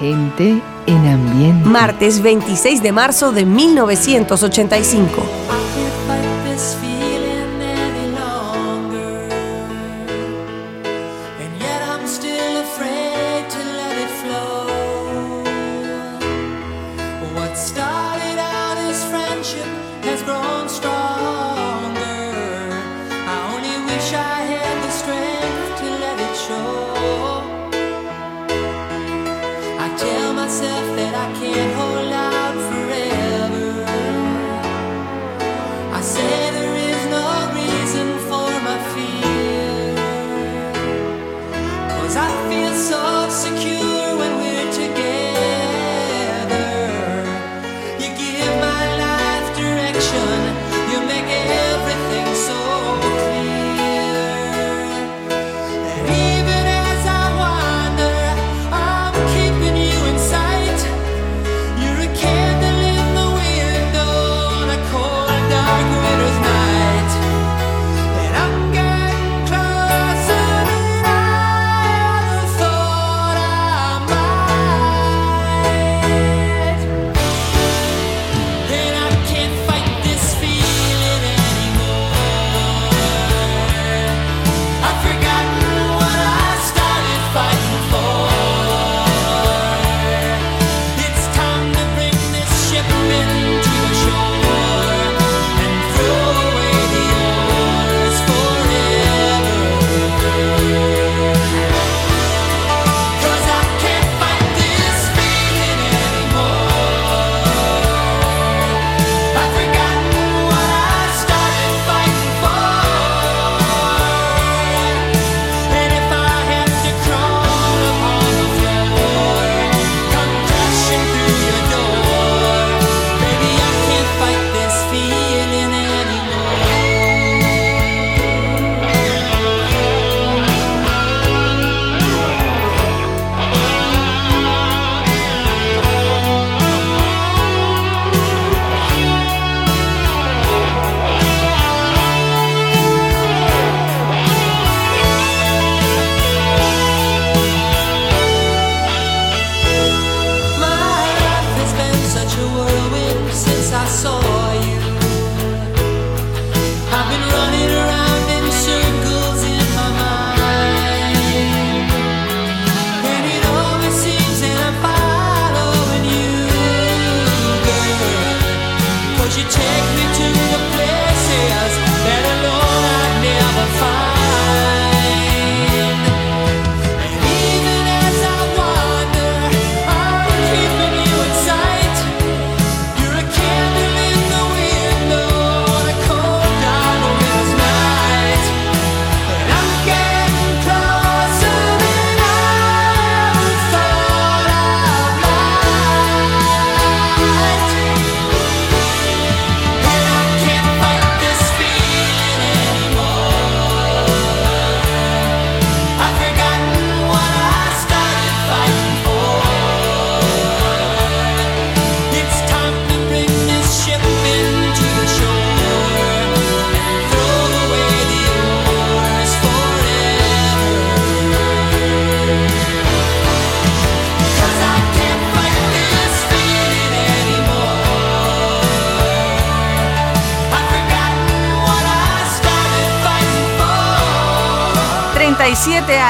Gente en ambiente. Martes 26 de marzo de 1985.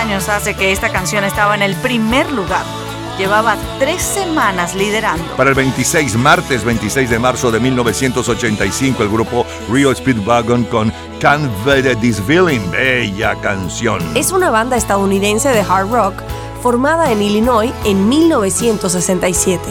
Años hace que esta canción estaba en el primer lugar. Llevaba tres semanas liderando. Para el 26, martes 26 de marzo de 1985, el grupo Rio Speedwagon con Can't Beat This Feeling, bella canción. Es una banda estadounidense de hard rock formada en Illinois en 1967.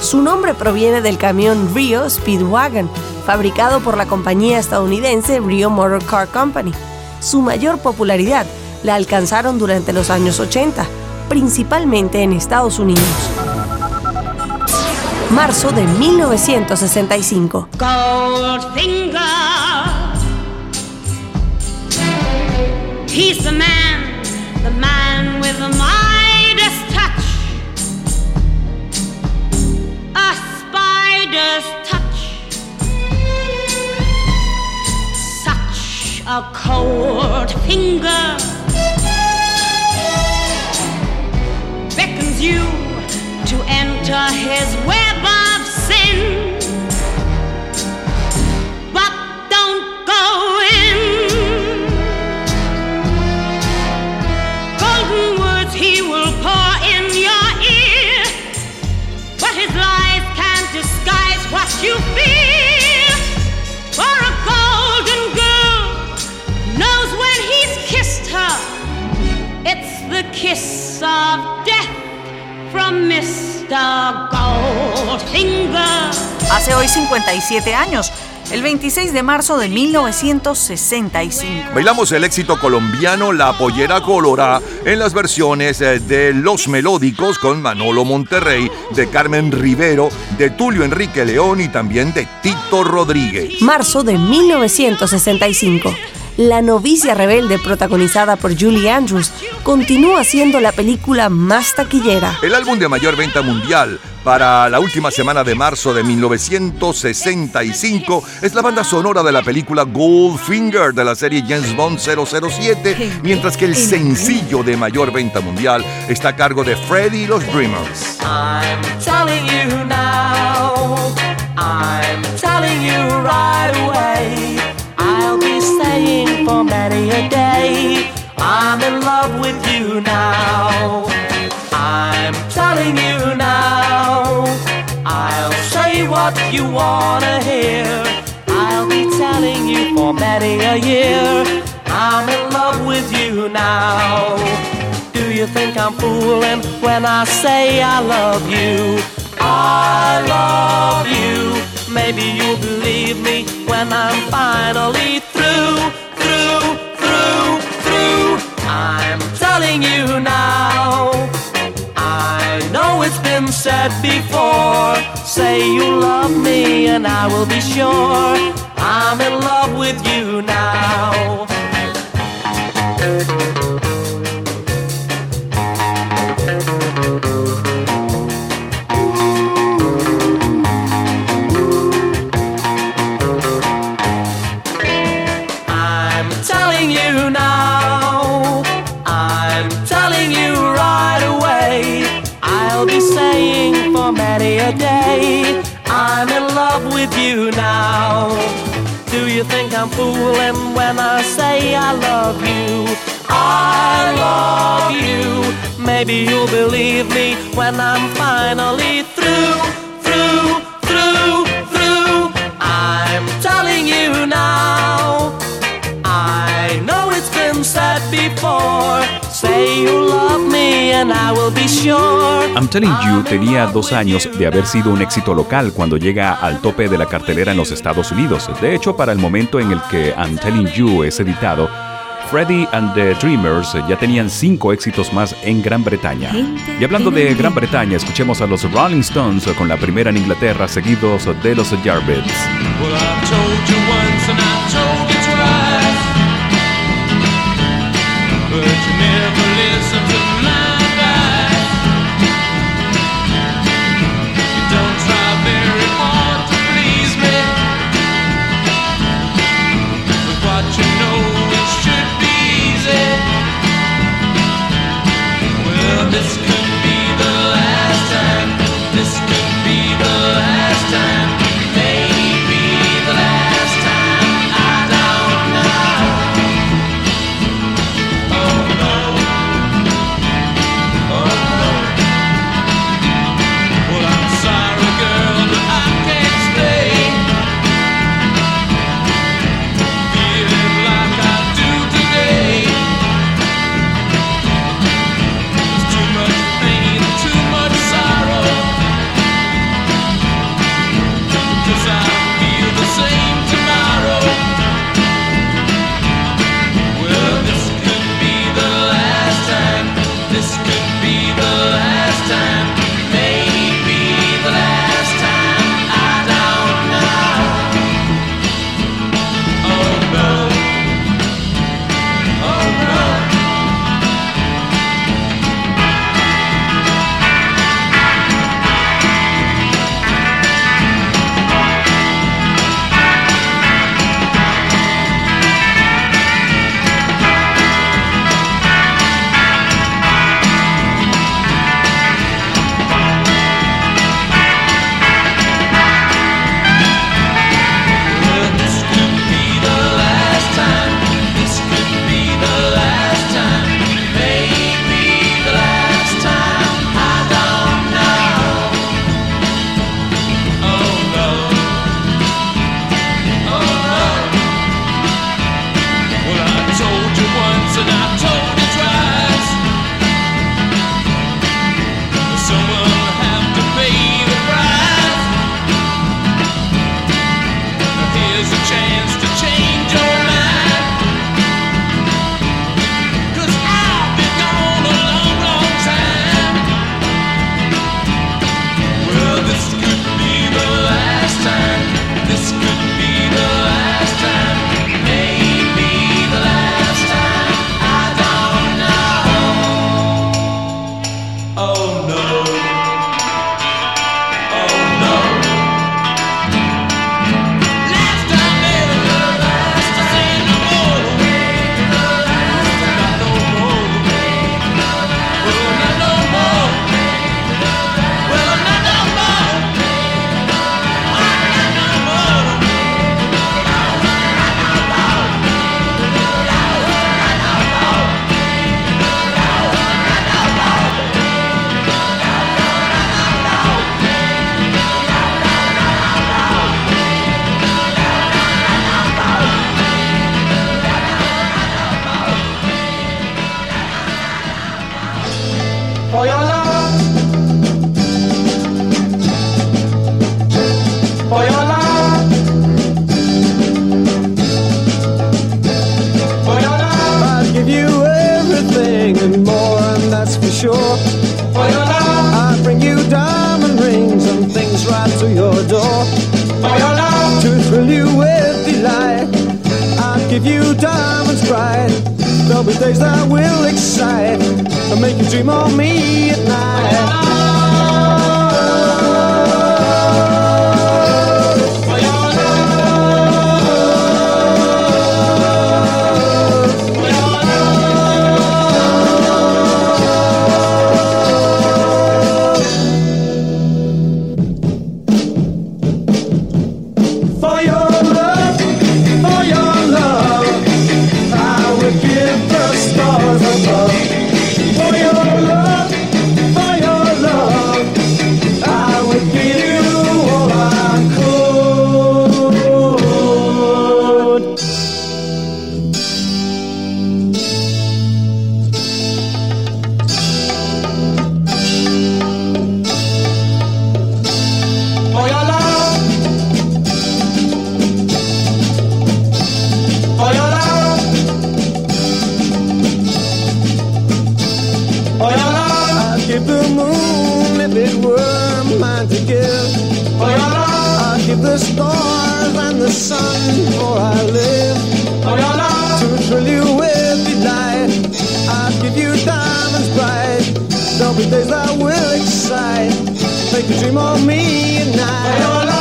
Su nombre proviene del camión Rio Speedwagon, fabricado por la compañía estadounidense Rio Motor Car Company. Su mayor popularidad la alcanzaron durante los años 80, principalmente en Estados Unidos. Marzo de 1965. Goldfinger. He's the man, the man with the Midas touch. A spider's touch. Such a cold finger. you to enter his web of sin. But don't go in. Golden words he will pour in your ear, but his lies can't disguise what you feel. kiss of Hace hoy 57 años el 26 de marzo de 1965. Bailamos el éxito colombiano La Pollera Colorá en las versiones eh, de Los Melódicos con Manolo Monterrey, de Carmen Rivero, de Tulio Enrique León y también de Tito Rodríguez. Marzo de 1965. La novicia rebelde protagonizada por Julie Andrews continúa siendo la película más taquillera. El álbum de mayor venta mundial para la última semana de marzo de 1965 es la banda sonora de la película Goldfinger de la serie James Bond 007, mientras que el sencillo de mayor venta mundial está a cargo de Freddy y los Dreamers. I'm telling you now, I'm telling you right away. For many a day. I'm in love with you now. I'm telling you now. I'll say what you wanna hear. I'll be telling you for many a year. I'm in love with you now. Do you think I'm fooling when I say I love you? I love you. Maybe you'll believe me when I'm finally through, through, through, through. I'm telling you now. I know it's been said before. Say you love me, and I will be sure I'm in love with you now. Now. Do you think I'm fooling when I say I love you? I love you. Maybe you'll believe me when I'm finally through, through, through, through. I'm telling you now. I know it's been said before. Say you love me and I will be sure. I'm Telling You tenía dos años de haber sido un éxito local cuando llega al tope de la cartelera en los Estados Unidos. De hecho, para el momento en el que I'm Telling You es editado, Freddie and the Dreamers ya tenían cinco éxitos más en Gran Bretaña. Y hablando de Gran Bretaña, escuchemos a los Rolling Stones con la primera en Inglaterra, seguidos de los Yardbirds. Well, give the moon if it were mine to give. I'd give the stars and the sun for I live. To thrill you with delight, I'd give you diamonds bright. There'll be days that will excite, make you dream of me at night.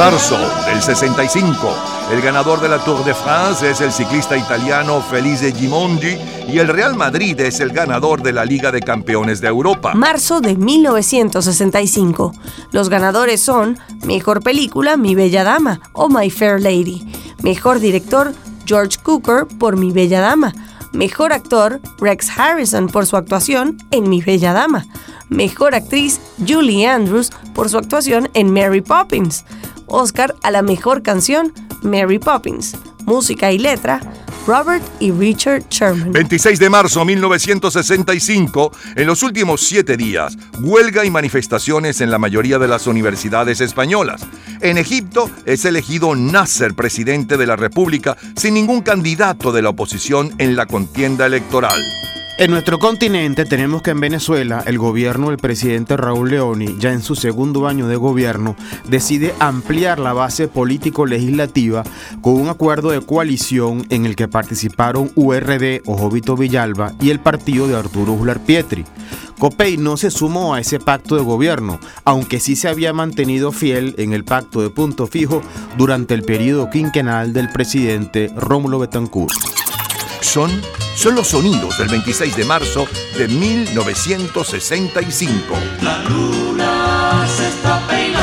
Marzo del 65. El ganador de la Tour de France es el ciclista italiano Felice Gimondi y el Real Madrid es el ganador de la Liga de Campeones de Europa. Marzo de 1965. Los ganadores son Mejor Película Mi Bella Dama o My Fair Lady. Mejor Director George Cooker por Mi Bella Dama. Mejor Actor Rex Harrison por su actuación en Mi Bella Dama. Mejor Actriz Julie Andrews por su actuación en Mary Poppins. Oscar a la Mejor Canción Mary Poppins. Música y letra Robert y Richard Sherman. 26 de marzo 1965, en los últimos siete días, huelga y manifestaciones en la mayoría de las universidades españolas. En Egipto es elegido Nasser presidente de la República sin ningún candidato de la oposición en la contienda electoral. En nuestro continente tenemos que en Venezuela el gobierno del presidente Raúl Leoni, ya en su segundo año de gobierno, decide ampliar la base político-legislativa con un acuerdo de coalición en el que participaron URD o Jovito Villalba y el partido de Arturo Uslar Pietri. Copey no se sumó a ese pacto de gobierno, aunque sí se había mantenido fiel en el pacto de punto fijo durante el periodo quinquenal del presidente Rómulo Betancourt. Son, son los sonidos del 26 de marzo de 1965. La luna se está peinando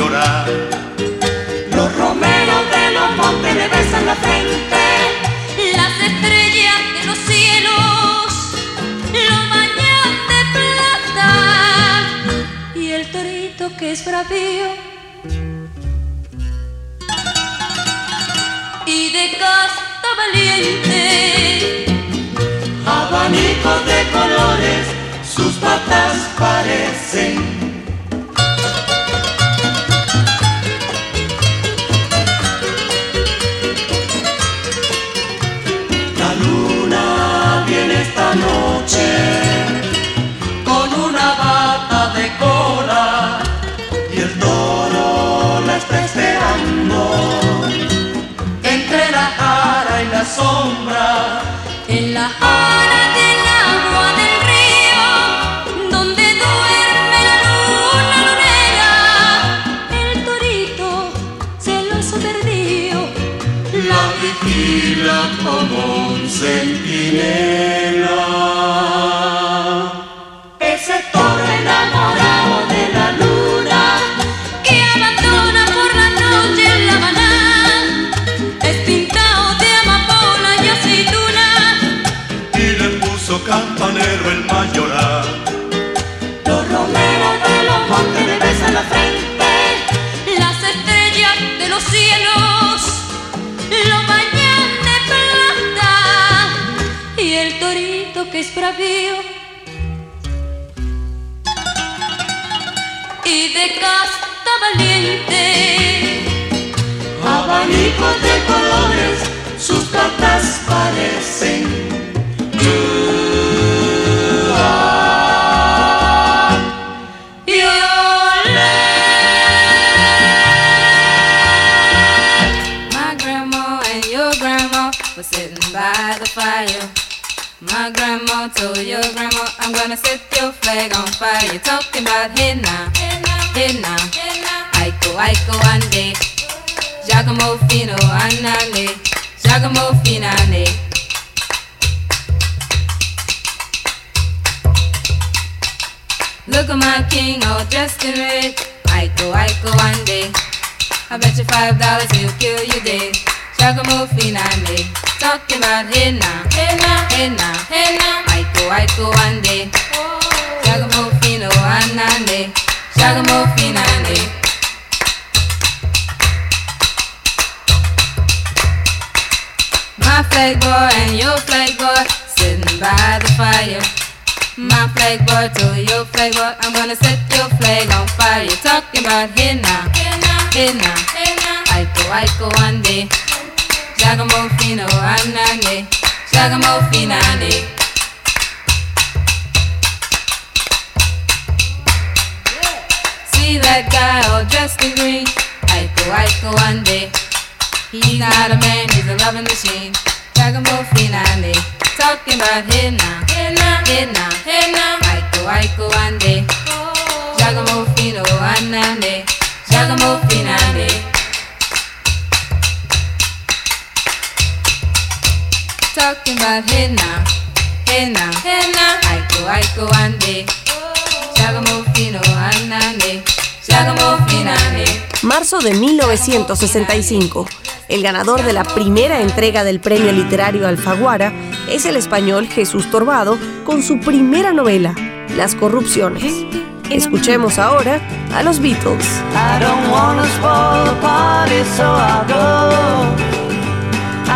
Los romeros de los montes le besan la frente. Las estrellas de los cielos lo bañan de plata. Y el torito que es bravío y de casta valiente. Abanicos de colores, sus patas parecen. And your grandma were sitting by the fire. My grandma told your grandma, I'm gonna set your flag on fire. You're talking about hey now, Aiko, Aiko, ande. Giacomo Fino, anane. Giacomo Finane. Look at my king all dressed in red. Aiko, one day. I bet you five dollars he'll kill you dead. Giacomo Finane, talking about hey now, hey now, hey now, hey now. Aiko, Aiko, ande. Giacomo Fino, anane. Giacomo Finane. My flag boy and your flag boy sitting by the fire. My flag boy to your flag boy, I'm gonna set your flag on fire. You're talking about hey now, hey now, hey now. Aiko, Aiko, ande. Giacomo Fino, anane. Giacomo Finane. See that guy all dressed in green? Aiko, Aiko, ande. He's not a man, he's a loving machine. Giacomo Finane. Talking about hey now, hey now, hey now, hey now. Aiko, Aiko, ande. Oh. Giacomo Fino, anane. Giacomo Talking about. Aiko, Aiko, ande. Anane. Marzo de 1965. El ganador de la primera entrega del premio literario Alfaguara es el español Jesús Torbado con su primera novela, Las corrupciones. Escuchemos ahora a los Beatles. I don't wanna spoil the party, so I'll go.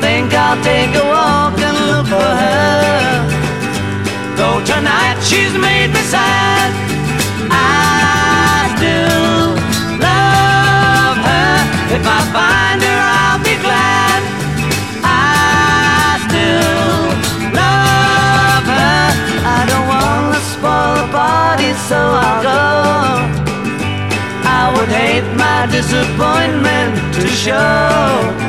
think I'll take a walk and look for her. Though tonight she's made me sad, I still love her. If I find her, I'll be glad. I still love her. I don't wanna spoil the party, so I'll go. I would hate my disappointment to show.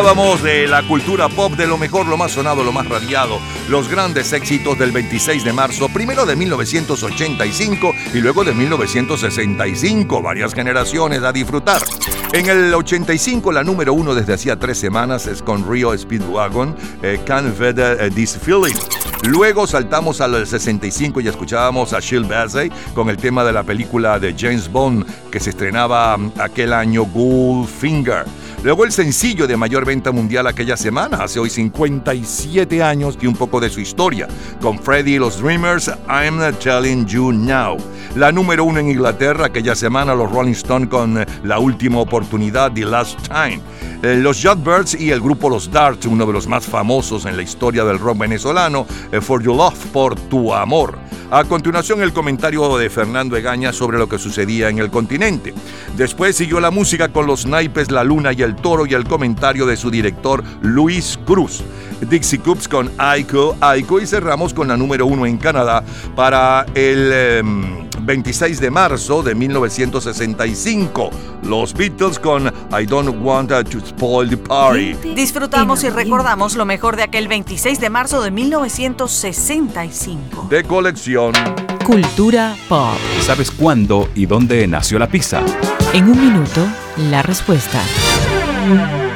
Disfrutábamos de la cultura pop, de lo mejor, lo más sonado, lo más radiado, los grandes éxitos del 26 de marzo, primero de 1985 y luego de 1965, varias generaciones a disfrutar. En el 85, la número uno desde hacía tres semanas es con Rio Speedwagon, eh, Can't Feather eh, This Feeling. Luego saltamos al 65 y escuchábamos a Shield Bassey con el tema de la película de James Bond que se estrenaba aquel año, Goldfinger. Luego el sencillo de mayor venta mundial aquella semana, hace hoy 57 años y un poco de su historia, con Freddie y los Dreamers, I'm Not Telling You Now. La número uno en Inglaterra aquella semana, los Rolling Stones con eh, La Última Oportunidad, The Last Time. Eh, Los Yardbirds y el grupo Los Darts, uno de los más famosos en la historia del rock venezolano, eh, For Your Love, por tu amor. A continuación, el comentario de Fernando Egaña sobre lo que sucedía en el continente. Después siguió la música con los naipes La Luna y el Toro y el comentario de su director Luis Cruz. Dixie Coops con Aiko Aiko y cerramos con la número uno en Canadá para el em, 26 de marzo de 1965. Los Beatles con I Don't Want to Spoil the Party. Disfrutamos y recordamos lo mejor de aquel 26 de marzo de 1965. De colección. Cultura pop. ¿Sabes cuándo y dónde nació la pizza? En un minuto, la respuesta. Mm-hmm.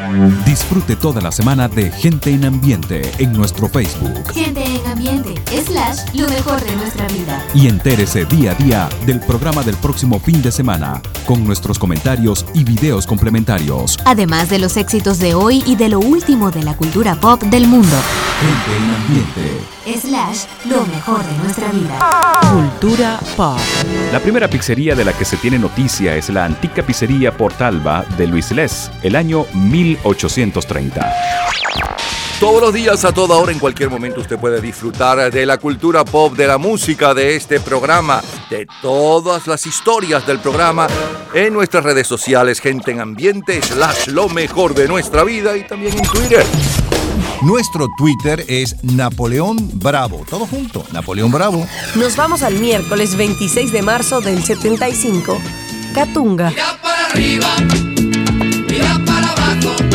Disfrute toda la semana de Gente en Ambiente en nuestro Facebook Gente en ambiente, slash, lo mejor de nuestra vida. y entérese día a día del programa del próximo fin de semana con nuestros comentarios y videos complementarios. Además de los éxitos de hoy y de lo último de la cultura pop del mundo. Gente en Ambiente. Slash, lo mejor de nuestra vida. Cultura pop. La primera pizzería de la que se tiene noticia es la antica pizzería Portalba de Luis Les, el año 1830. Todos los días, a toda hora, en cualquier momento, usted puede disfrutar de la cultura pop, de la música, de este programa, de todas las historias del programa en nuestras redes sociales, gente en ambiente, slash lo mejor de nuestra vida y también en Twitter. Nuestro Twitter es Napoleón Bravo. Todo junto, Napoleón Bravo. Nos vamos al miércoles 26 de marzo del 75. Catunga. para arriba, mira para abajo.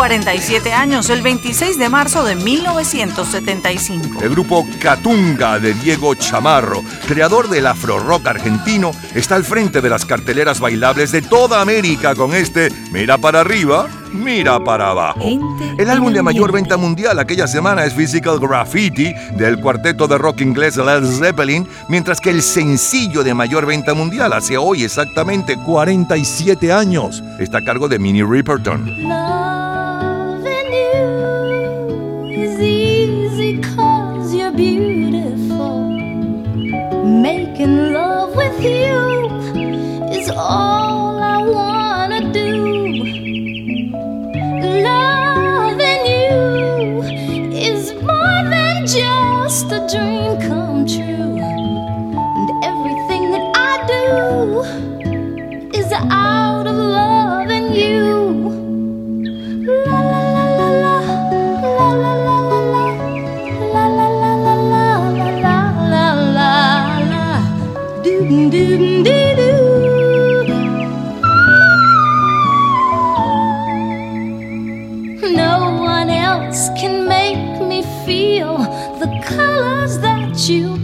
47 años, el 26 de marzo de 1975. El grupo Catunga de Diego Chamarro, creador del afro rock argentino, está al frente de las carteleras bailables de toda América con este Mira para arriba, mira para abajo. El álbum de mayor venta mundial aquella semana es Physical Graffiti del cuarteto de rock inglés Led Zeppelin, mientras que el sencillo de mayor venta mundial hace hoy exactamente 47 años está a cargo de Minnie Riperton. Dream come true. And everything that I do is out of loving you. La la la la la, la la la la la, la la la la la, la la la la, doo doo doo doo. No one else can make me feel the colors that you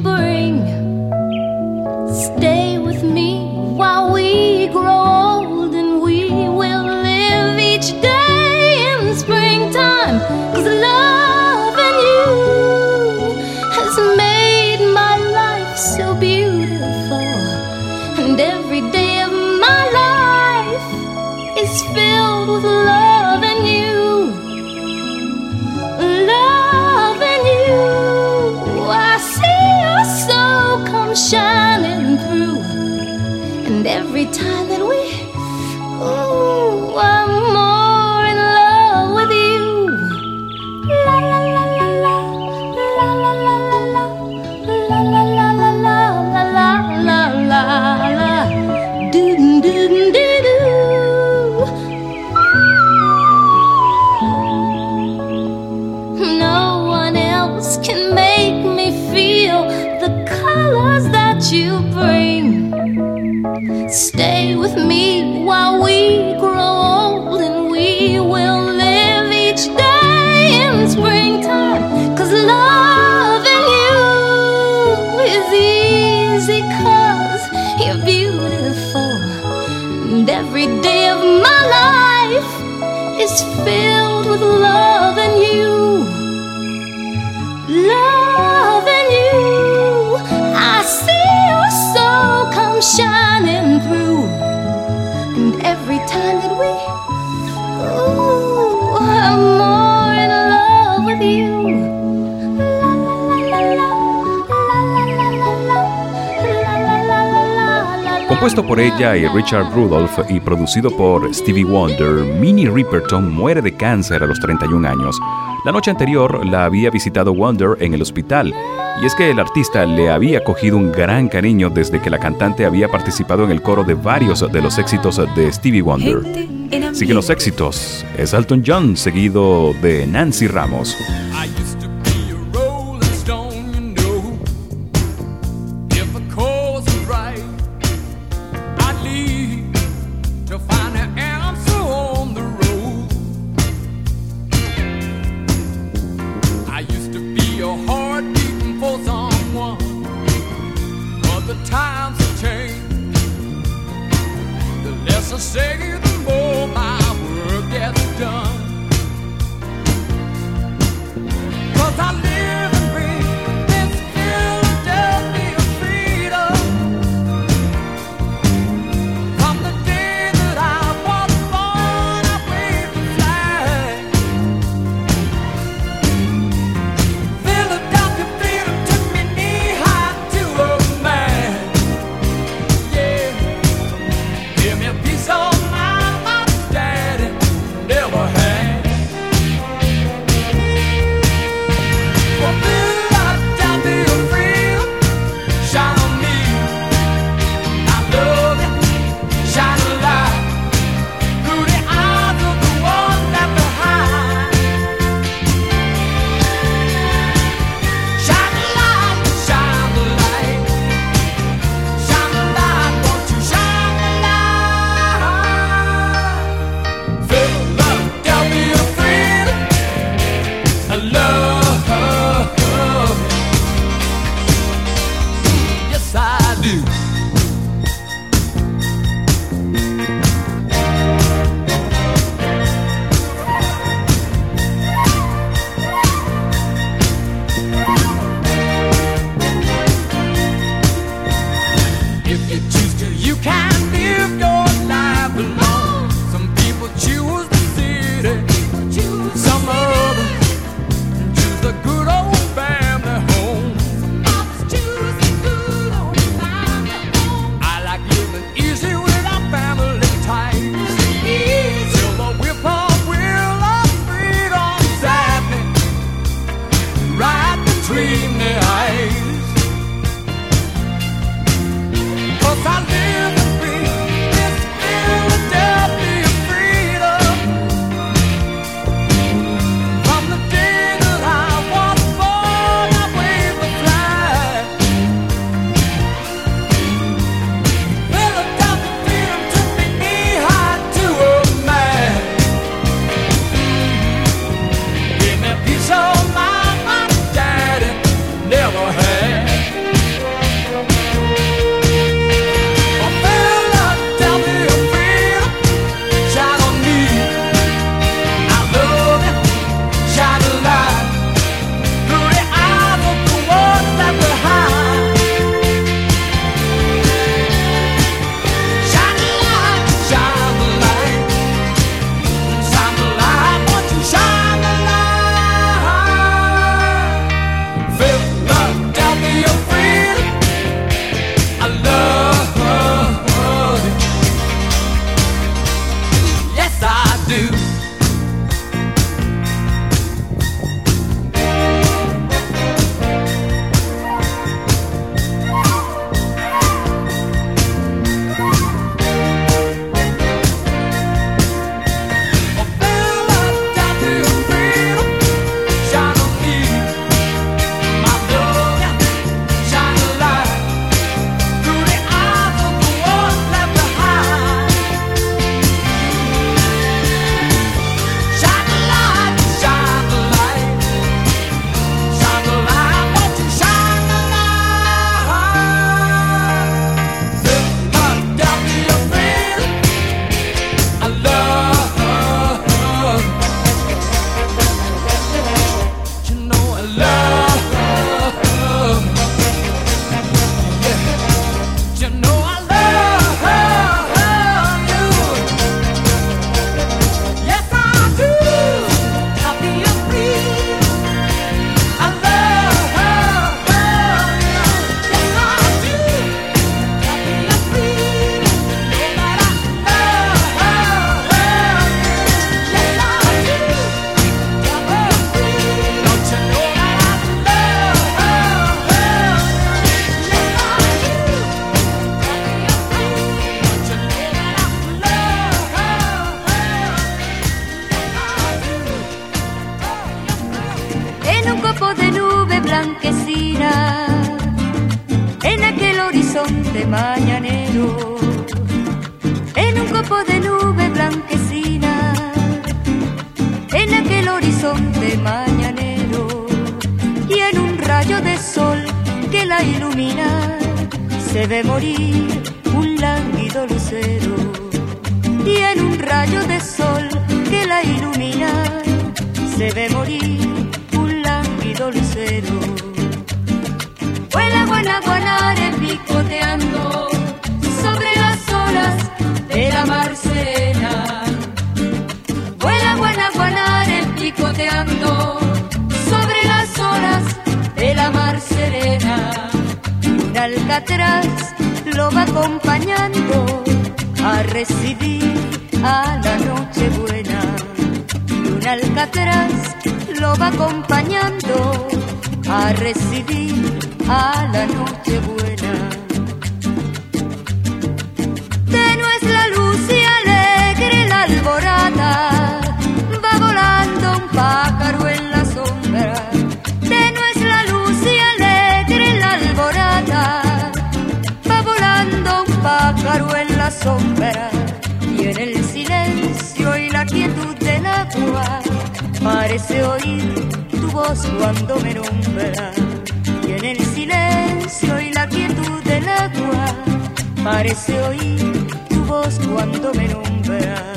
Compuesto por ella y Richard Rudolph y producido por Stevie Wonder, Minnie Riperton muere de cáncer a los 31 años. La noche anterior la había visitado Wonder en el hospital, y es que el artista le había cogido un gran cariño desde que la cantante había participado en el coro de varios de los éxitos de Stevie Wonder. Siguen los éxitos, es Elton John seguido de Nancy Ramos. Se ve morir un lánguido lucero y en un rayo de sol que la ilumina, se ve morir recibir a la noche buena. Y un alcatraz lo va acompañando a recibir a la noche buena. Sombra. Y en el silencio y la quietud del agua, parece oír tu voz cuando me nombra. Y en el silencio y la quietud del agua, parece oír tu voz cuando me nombra.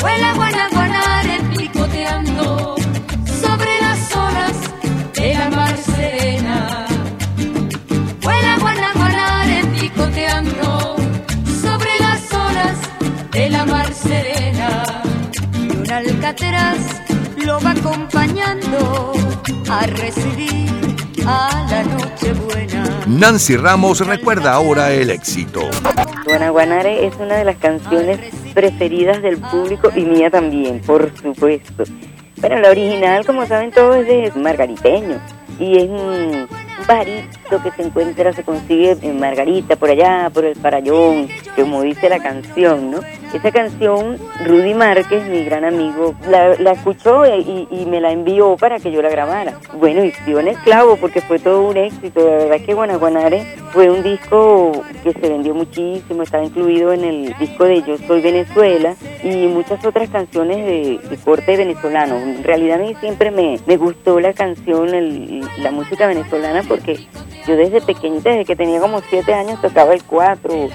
Vuela Guanaguanare picoteando alcatraz lo va acompañando a recibir a la noche buena. Nancy Ramos recuerda ahora el éxito. Guanaguanare es una de las canciones preferidas del público y mía también, por supuesto. Bueno, la original, como saben todos, es de Margariteño y es un pajarito que se encuentra, se consigue en Margarita, por allá, por el Farallón, como dice la canción, ¿no? Esa canción, Rudy Márquez, mi gran amigo, la, la escuchó y, y me la envió para que yo la grabara. Bueno, y dio en el clavo porque fue todo un éxito. De verdad que Guanaguanare fue un disco que se vendió muchísimo, estaba incluido en el disco de Yo Soy Venezuela y muchas otras canciones de, corte venezolano. En realidad a mí siempre me, me gustó la canción, la música venezolana porque yo desde pequeñita, desde que tenía como siete años, tocaba el cuatro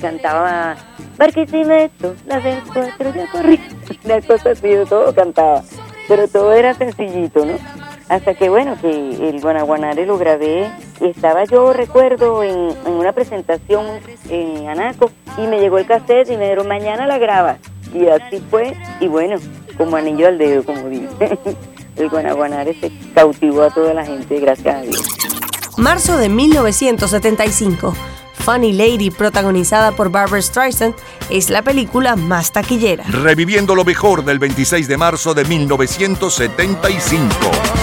cantaba Barquisimeto, la del cuatro ya corrí. Una cosa así, yo todo cantaba. Pero todo era sencillito, ¿no? Hasta que, bueno, que el Guanaguanare lo grabé y estaba yo, recuerdo, en, en una presentación en Anaco y me llegó el cassette y me dijeron, mañana la grabas. Y así fue, y bueno, como anillo al dedo, como dice. El Guanaguanare se cautivó a toda la gente, gracias a Dios. Marzo de 1975. Funny Lady, protagonizada por Barbara Streisand, es la película más taquillera. Reviviendo lo mejor del 26 de marzo de 1975.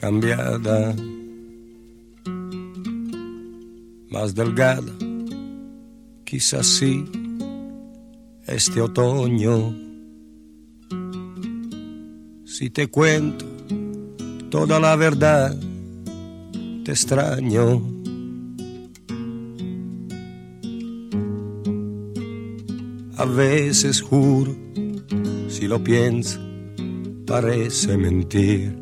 Cambiada, más delgada, quizás sí, este otoño. Si te cuento toda la verdad, te extraño. A veces juro, si lo pienso, parece mentir.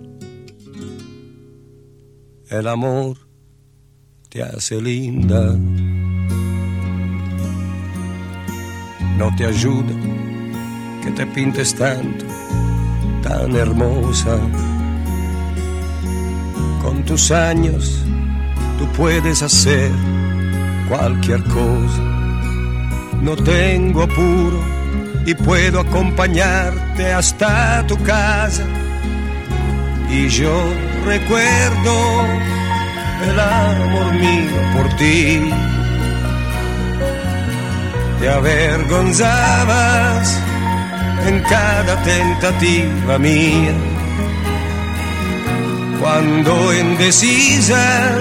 El amor te hace linda. No te ayuda que te pintes tanto, tan hermosa. Con tus años tú puedes hacer cualquier cosa. No tengo apuro y puedo acompañarte hasta tu casa. Y yo recuerdo el amor mío por ti. Te avergonzabas en cada tentativa mía. Cuando indecisa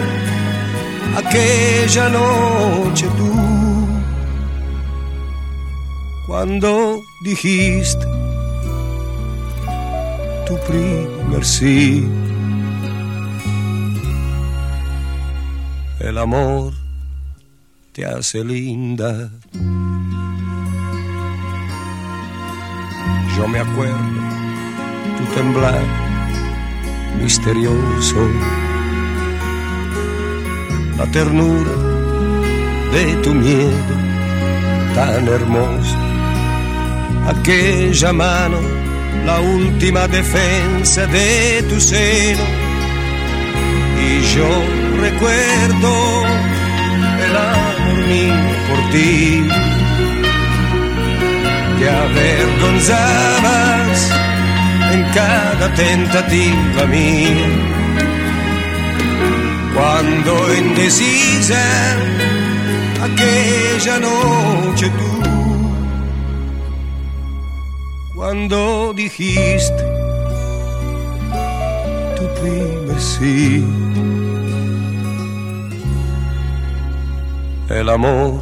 aquella noche tú, cuando dijiste tu primer sí. El amor te hace linda. Yo me acuerdo tu temblar misterioso, la ternura de tu miedo tan hermoso, aquella mano, la última defensa de tu seno. Y yo recuerdo el amor mío por ti. Te avergonzabas en cada tentativa mía. Cuando indecisa aquella noche tú, cuando dijiste tu primer sí. El amor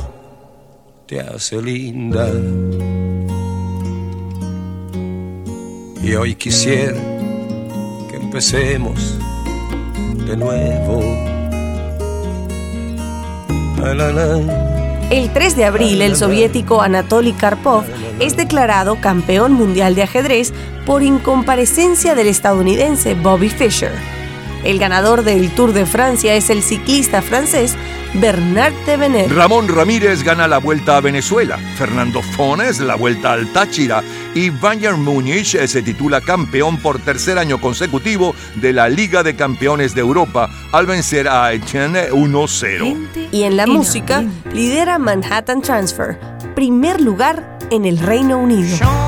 te hace linda. Y hoy quisiera que empecemos de nuevo. El 3 de abril, el soviético Anatoly Karpov es declarado campeón mundial de ajedrez por incomparecencia del estadounidense Bobby Fischer. El ganador del Tour de Francia es el ciclista francés Bernard Tevenet. Ramón Ramírez gana la Vuelta a Venezuela, Fernando Fones la Vuelta al Táchira y Bayern Múnich se titula campeón por tercer año consecutivo de la Liga de Campeones de Europa al vencer a Etienne 1-0. Y en la música lidera Manhattan Transfer, primer lugar en el Reino Unido.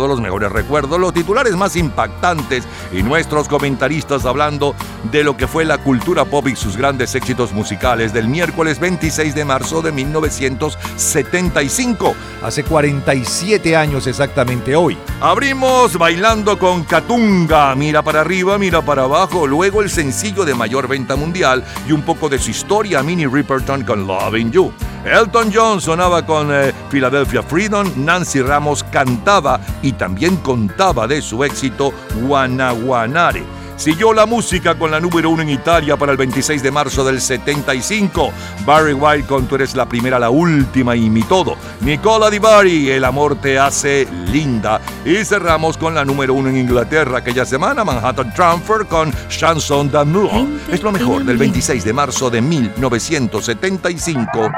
Los mejores recuerdos, los titulares más impactantes y nuestros comentaristas hablando de lo que fue la cultura pop y sus grandes éxitos musicales del miércoles 26 de marzo de 1975. Hace 47 años exactamente hoy. Abrimos bailando con Katunga, mira para arriba, mira para abajo, luego el sencillo de mayor venta mundial y un poco de su historia, Minnie Riperton con Loving You. Elton John sonaba con eh, Philadelphia Freedom, Nancy Ramos cantaba y también contaba de su éxito Guanaguanare. Siguió la música con la número uno en Italia para el 26 de marzo del 75. Barry White con Tú eres la primera, la última y mi todo. Nicola Di Bari, El amor te hace linda. Y cerramos con la número uno en Inglaterra aquella semana, Manhattan Transfer con Chanson d'amour. Es lo mejor del 26 de marzo de 1975.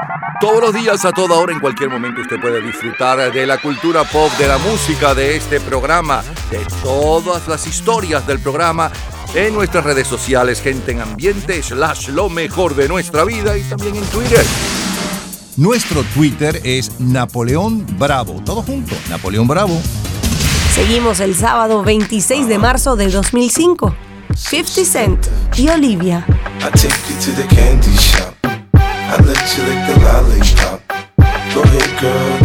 Todos los días, a toda hora, en cualquier momento, usted puede disfrutar de la cultura pop, de la música, de este programa, de todas las historias del programa en nuestras redes sociales, gente en ambiente, slash lo mejor de nuestra vida y también en Twitter. Nuestro Twitter es Napoleón Bravo. Todo junto, Napoleón Bravo. Seguimos el sábado 26 de marzo de 2005. 50 Cent y Olivia. I take you to the candy shop. I let you lick the lollipop. Go ahead, girl,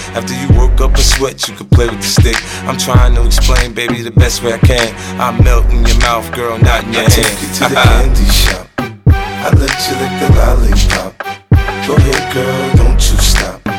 After you work up a sweat, you can play with the stick. I'm trying to explain, baby, the best way I can. I melt in your mouth, girl, not in your I hand. take you to the candy shop. I let you lick the lollipop. Go ahead, girl, don't you stop.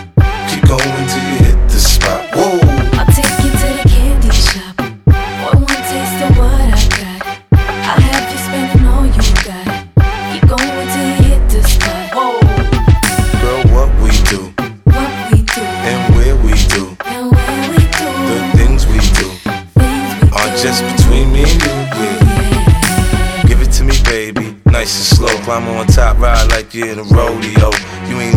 Slow. On top, ride like you're in a rodeo. You ain't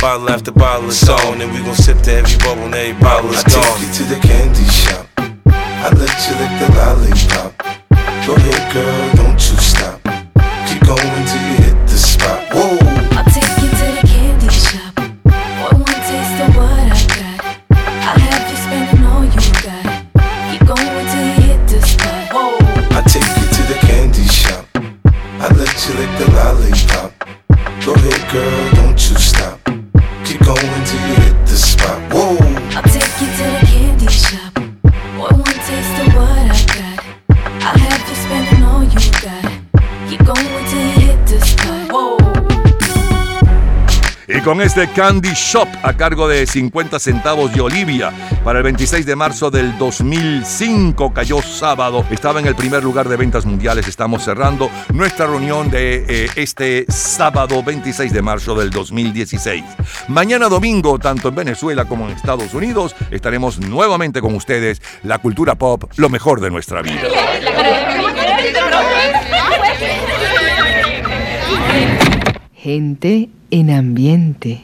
Bottle after bottle is on, and we gon' sip to every bubble and every bottle is I take gone. you to the candy shop. I let you lick the lollipop. Go ahead, girl, con este Candy Shop a cargo de 50 centavos de Olivia para el 26 de marzo del 2005 cayó sábado. Estaba en el primer lugar de ventas mundiales. Estamos cerrando nuestra reunión de eh, este sábado 26 de marzo del 2016. Mañana domingo, tanto en Venezuela como en Estados Unidos, estaremos nuevamente con ustedes. La cultura pop, lo mejor de nuestra vida. Gente en ambiente.